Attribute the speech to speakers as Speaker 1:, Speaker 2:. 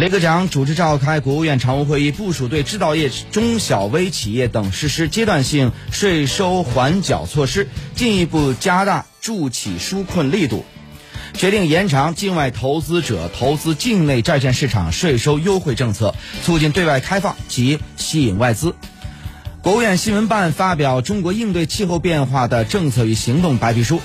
Speaker 1: 雷克强主持召开国务院常务会议部署对制造业中小微企业等实施阶段性税收缓缴措施进一步加大助企纾困力度决定延长境外投资者投资境内债券市场税收优惠政策促进对外开放及吸引外资。国务院新闻办发表中国应对气候变化的政策与行动白皮书